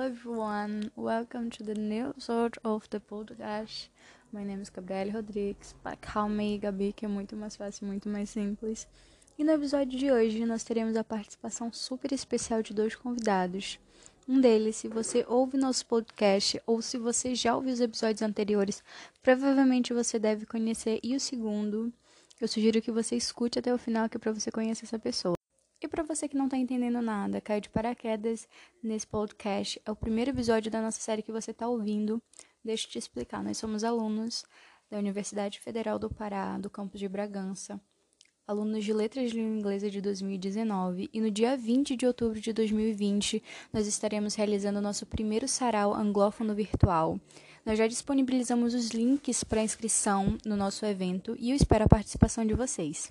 Hello everyone, welcome to the new episode of the podcast. My name is Gabriele Rodrigues, call me Gabi, que é muito mais fácil, muito mais simples. E no episódio de hoje nós teremos a participação super especial de dois convidados. Um deles, se você ouve nosso podcast ou se você já ouviu os episódios anteriores, provavelmente você deve conhecer. E o segundo, eu sugiro que você escute até o final, que é para você conhecer essa pessoa. E para você que não está entendendo nada, caiu de paraquedas nesse podcast, é o primeiro episódio da nossa série que você está ouvindo. Deixa eu te explicar. Nós somos alunos da Universidade Federal do Pará, do campus de Bragança, alunos de Letras de Língua Inglesa de 2019, e no dia 20 de outubro de 2020 nós estaremos realizando o nosso primeiro sarau anglófono virtual. Nós já disponibilizamos os links para inscrição no nosso evento e eu espero a participação de vocês.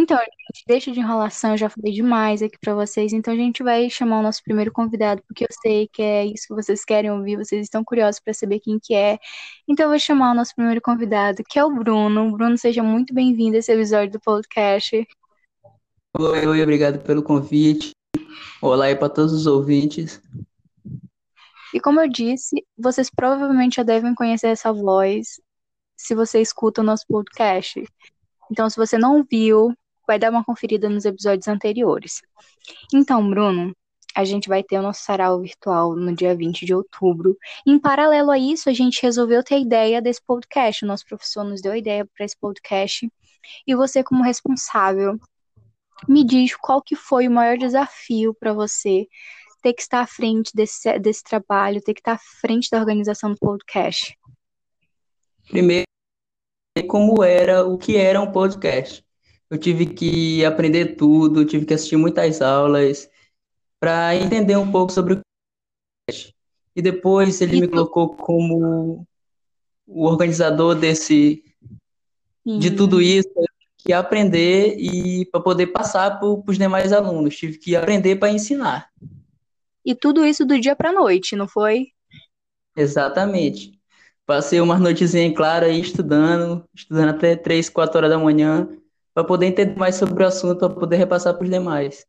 Então, gente, deixa de enrolação, eu já falei demais aqui para vocês. Então, a gente vai chamar o nosso primeiro convidado, porque eu sei que é isso que vocês querem ouvir, vocês estão curiosos para saber quem que é. Então, eu vou chamar o nosso primeiro convidado, que é o Bruno. Bruno, seja muito bem-vindo a esse episódio do podcast. Oi, oi, obrigado pelo convite. Olá aí para todos os ouvintes. E como eu disse, vocês provavelmente já devem conhecer essa voz se você escuta o nosso podcast. Então, se você não viu, vai dar uma conferida nos episódios anteriores. Então, Bruno, a gente vai ter o nosso sarau virtual no dia 20 de outubro. Em paralelo a isso, a gente resolveu ter a ideia desse podcast. O nosso professor nos deu a ideia para esse podcast. E você, como responsável, me diz qual que foi o maior desafio para você ter que estar à frente desse, desse trabalho, ter que estar à frente da organização do podcast. Primeiro, como era, o que era um podcast. Eu tive que aprender tudo, tive que assistir muitas aulas para entender um pouco sobre o podcast. E depois ele me colocou como o organizador desse de tudo isso, que aprender e para poder passar para os demais alunos. Tive que aprender para ensinar. E tudo isso do dia para noite, não foi? Exatamente. Passei umas noites em claro aí estudando, estudando até 3, 4 horas da manhã, para poder entender mais sobre o assunto, para poder repassar para os demais.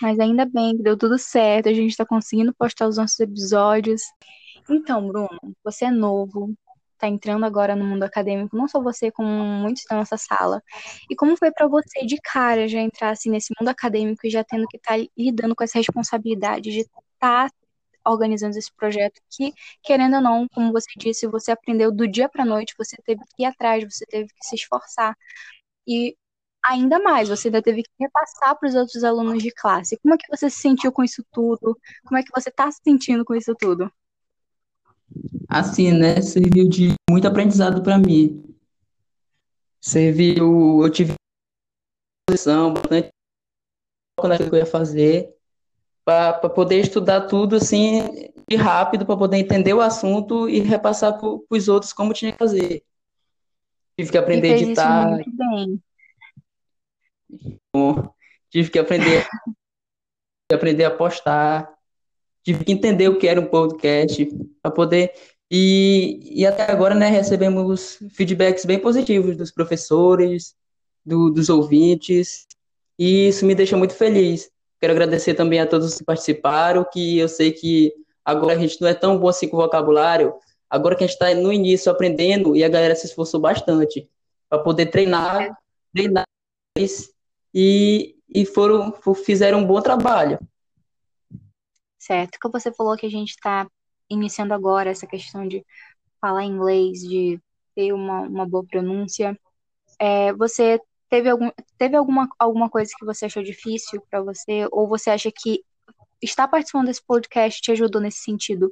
Mas ainda bem que deu tudo certo, a gente está conseguindo postar os nossos episódios. Então, Bruno, você é novo, está entrando agora no mundo acadêmico, não só você, como muitos da nossa sala. E como foi para você de cara já entrar assim nesse mundo acadêmico e já tendo que estar tá lidando com essa responsabilidade de estar tá organizando esse projeto que, querendo ou não, como você disse, você aprendeu do dia para noite, você teve que ir atrás, você teve que se esforçar. E ainda mais, você ainda teve que repassar para os outros alunos de classe. Como é que você se sentiu com isso tudo? Como é que você está se sentindo com isso tudo? Assim, né? Serviu de muito aprendizado para mim. Serviu, eu tive posição bastante eu ia fazer para poder estudar tudo assim de rápido, para poder entender o assunto e repassar para os outros como tinha que fazer. Tive que aprender a editar. muito bem. Tive que aprender, aprender a postar. Tive que entender o que era um podcast para poder e, e até agora, né, recebemos feedbacks bem positivos dos professores, do, dos ouvintes, e isso me deixa muito feliz. Quero agradecer também a todos que participaram, que eu sei que agora a gente não é tão bom assim com o vocabulário, agora que a gente está no início aprendendo e a galera se esforçou bastante para poder treinar, treinar e, e foram, fizeram um bom trabalho. Certo, como você falou que a gente está iniciando agora essa questão de falar inglês, de ter uma, uma boa pronúncia, é, você Teve, algum, teve alguma, alguma coisa que você achou difícil para você? Ou você acha que estar participando desse podcast te ajudou nesse sentido?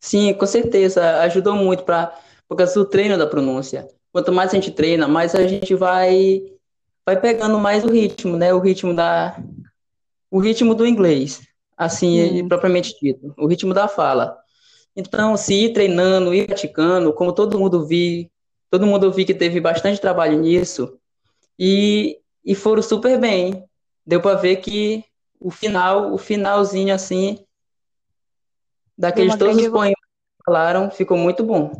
Sim, com certeza. Ajudou muito para por causa do treino da pronúncia. Quanto mais a gente treina, mais a gente vai vai pegando mais o ritmo, né? O ritmo da o ritmo do inglês, assim, hum. propriamente dito, o ritmo da fala. Então, se ir treinando, ir praticando, como todo mundo vi, todo mundo viu que teve bastante trabalho nisso e, e foram super bem. Deu para ver que o final, o finalzinho assim, daqueles todos os poemas que falaram, ficou muito bom.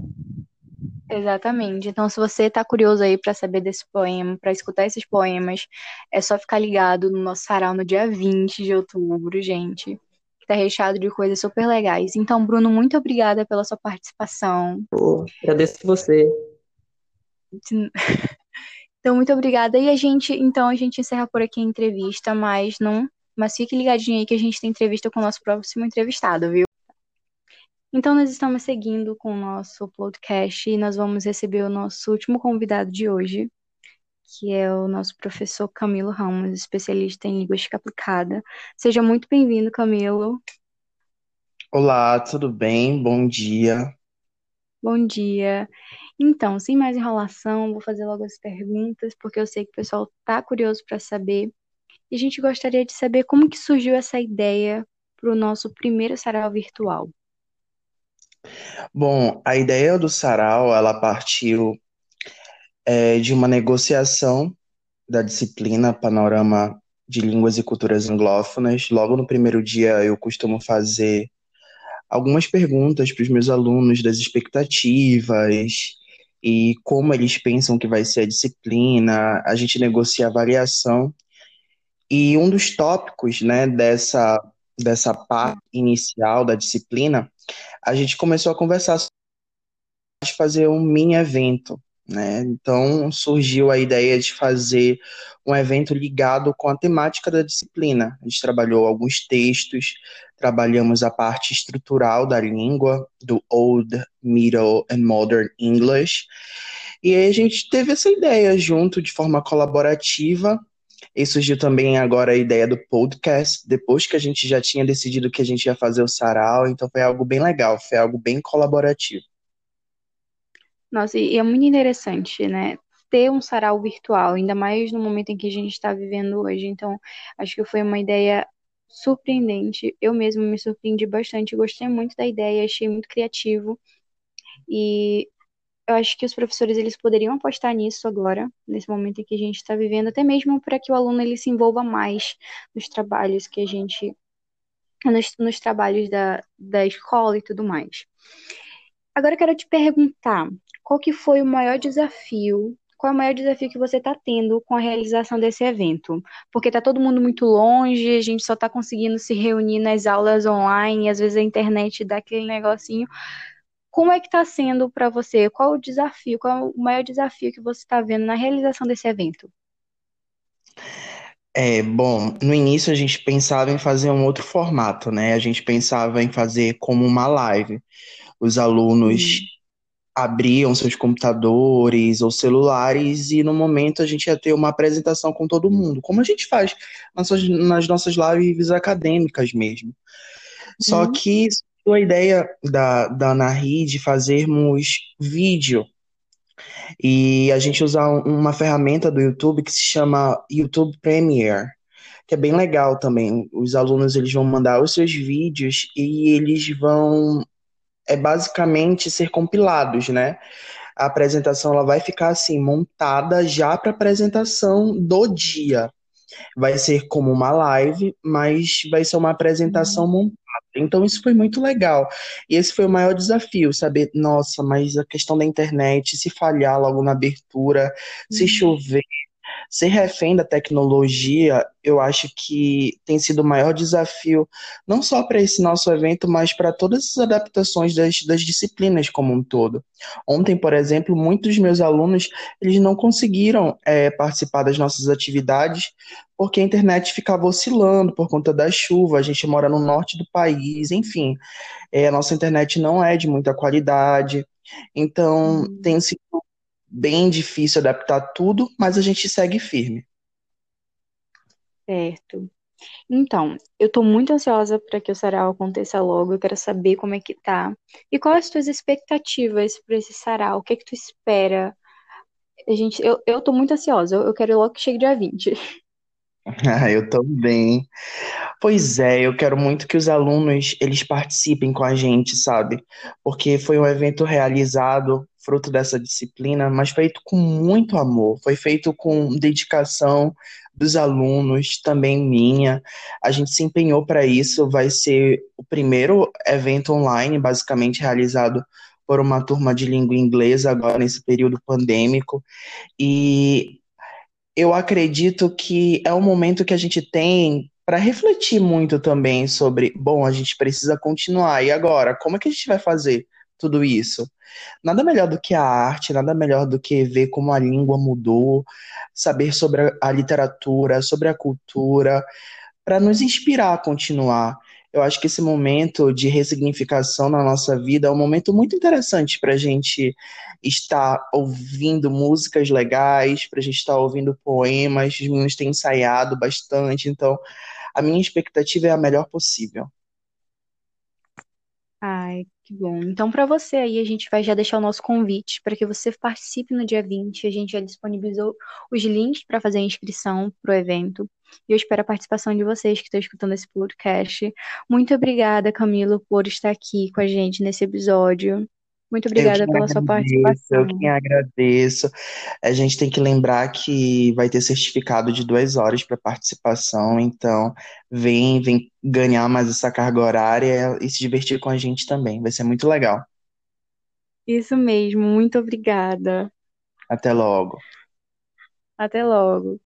Exatamente. Então, se você está curioso aí para saber desse poema, para escutar esses poemas, é só ficar ligado no nosso sarau no dia 20 de outubro, gente. Que tá recheado de coisas super legais. Então, Bruno, muito obrigada pela sua participação. Pô, agradeço você. Então, muito obrigada. E a gente, então, a gente encerra por aqui a entrevista, mas não, mas fique ligadinho aí que a gente tem entrevista com o nosso próximo entrevistado, viu? Então, nós estamos seguindo com o nosso podcast e nós vamos receber o nosso último convidado de hoje, que é o nosso professor Camilo Ramos, especialista em linguística aplicada. Seja muito bem-vindo, Camilo. Olá, tudo bem? Bom dia. Bom dia. Então, sem mais enrolação, vou fazer logo as perguntas, porque eu sei que o pessoal está curioso para saber. E a gente gostaria de saber como que surgiu essa ideia para o nosso primeiro sarau virtual. Bom, a ideia do sarau, ela partiu é, de uma negociação da disciplina Panorama de Línguas e Culturas Anglófonas. Logo no primeiro dia, eu costumo fazer algumas perguntas para os meus alunos das expectativas e como eles pensam que vai ser a disciplina. A gente negocia a avaliação. E um dos tópicos né, dessa, dessa parte inicial da disciplina a gente começou a conversar de fazer um mini evento, né? Então surgiu a ideia de fazer um evento ligado com a temática da disciplina. A gente trabalhou alguns textos, trabalhamos a parte estrutural da língua, do Old, Middle and Modern English. E aí a gente teve essa ideia junto de forma colaborativa e surgiu também agora a ideia do podcast, depois que a gente já tinha decidido que a gente ia fazer o sarau, então foi algo bem legal, foi algo bem colaborativo. Nossa, e é muito interessante, né? Ter um sarau virtual, ainda mais no momento em que a gente está vivendo hoje. Então, acho que foi uma ideia surpreendente. Eu mesmo me surpreendi bastante, gostei muito da ideia, achei muito criativo. E eu acho que os professores eles poderiam apostar nisso agora, nesse momento em que a gente está vivendo, até mesmo para que o aluno ele se envolva mais nos trabalhos que a gente nos, nos trabalhos da, da escola e tudo mais. Agora eu quero te perguntar, qual que foi o maior desafio? Qual é o maior desafio que você está tendo com a realização desse evento? Porque está todo mundo muito longe, a gente só está conseguindo se reunir nas aulas online, às vezes a internet dá aquele negocinho. Como é que está sendo para você? Qual o desafio? Qual é o maior desafio que você está vendo na realização desse evento? É, bom, no início a gente pensava em fazer um outro formato, né? A gente pensava em fazer como uma live. Os alunos hum. abriam seus computadores ou celulares e no momento a gente ia ter uma apresentação com todo mundo, como a gente faz nas, nas nossas lives acadêmicas mesmo. Só hum. que a ideia da, da Ana de fazermos vídeo e a gente usar uma ferramenta do YouTube que se chama YouTube Premiere, que é bem legal também. Os alunos eles vão mandar os seus vídeos e eles vão é basicamente ser compilados, né? A apresentação ela vai ficar assim montada já para apresentação do dia. Vai ser como uma live, mas vai ser uma apresentação uhum. montada então isso foi muito legal. E esse foi o maior desafio, saber, nossa, mas a questão da internet, se falhar logo na abertura, uhum. se chover, ser refém da tecnologia, eu acho que tem sido o maior desafio, não só para esse nosso evento, mas para todas as adaptações das, das disciplinas como um todo. Ontem, por exemplo, muitos dos meus alunos eles não conseguiram é, participar das nossas atividades porque a internet ficava oscilando por conta da chuva, a gente mora no norte do país, enfim, é, a nossa internet não é de muita qualidade, então hum. tem sido bem difícil adaptar tudo, mas a gente segue firme. Certo. Então, eu estou muito ansiosa para que o sarau aconteça logo. Eu quero saber como é que tá. E quais as tuas expectativas para esse sarau? O que é que tu espera? A gente, eu, eu tô muito ansiosa. Eu, eu quero logo que chegue dia 20. Ah, eu também. Pois é, eu quero muito que os alunos eles participem com a gente, sabe? Porque foi um evento realizado fruto dessa disciplina, mas feito com muito amor, foi feito com dedicação dos alunos, também minha. A gente se empenhou para isso, vai ser o primeiro evento online, basicamente realizado por uma turma de língua inglesa agora nesse período pandêmico. E eu acredito que é um momento que a gente tem para refletir muito também sobre, bom, a gente precisa continuar. E agora, como é que a gente vai fazer tudo isso? Nada melhor do que a arte, nada melhor do que ver como a língua mudou, saber sobre a, literatura, sobre a cultura, para nos inspirar a continuar. Eu acho que esse momento de ressignificação na nossa vida é um momento muito interessante para a gente estar ouvindo músicas legais, para a gente estar ouvindo poemas. Os meninos têm ensaiado bastante, então a minha expectativa é a melhor possível. Ai, que bom. Então, para você aí, a gente vai já deixar o nosso convite para que você participe no dia 20. A gente já disponibilizou os links para fazer a inscrição para o evento. E eu espero a participação de vocês que estão escutando esse podcast. Muito obrigada, Camilo, por estar aqui com a gente nesse episódio. Muito obrigada pela agradeço, sua participação. Eu que agradeço. A gente tem que lembrar que vai ter certificado de duas horas para participação, então vem, vem ganhar mais essa carga horária e se divertir com a gente também. Vai ser muito legal. Isso mesmo, muito obrigada. Até logo. Até logo.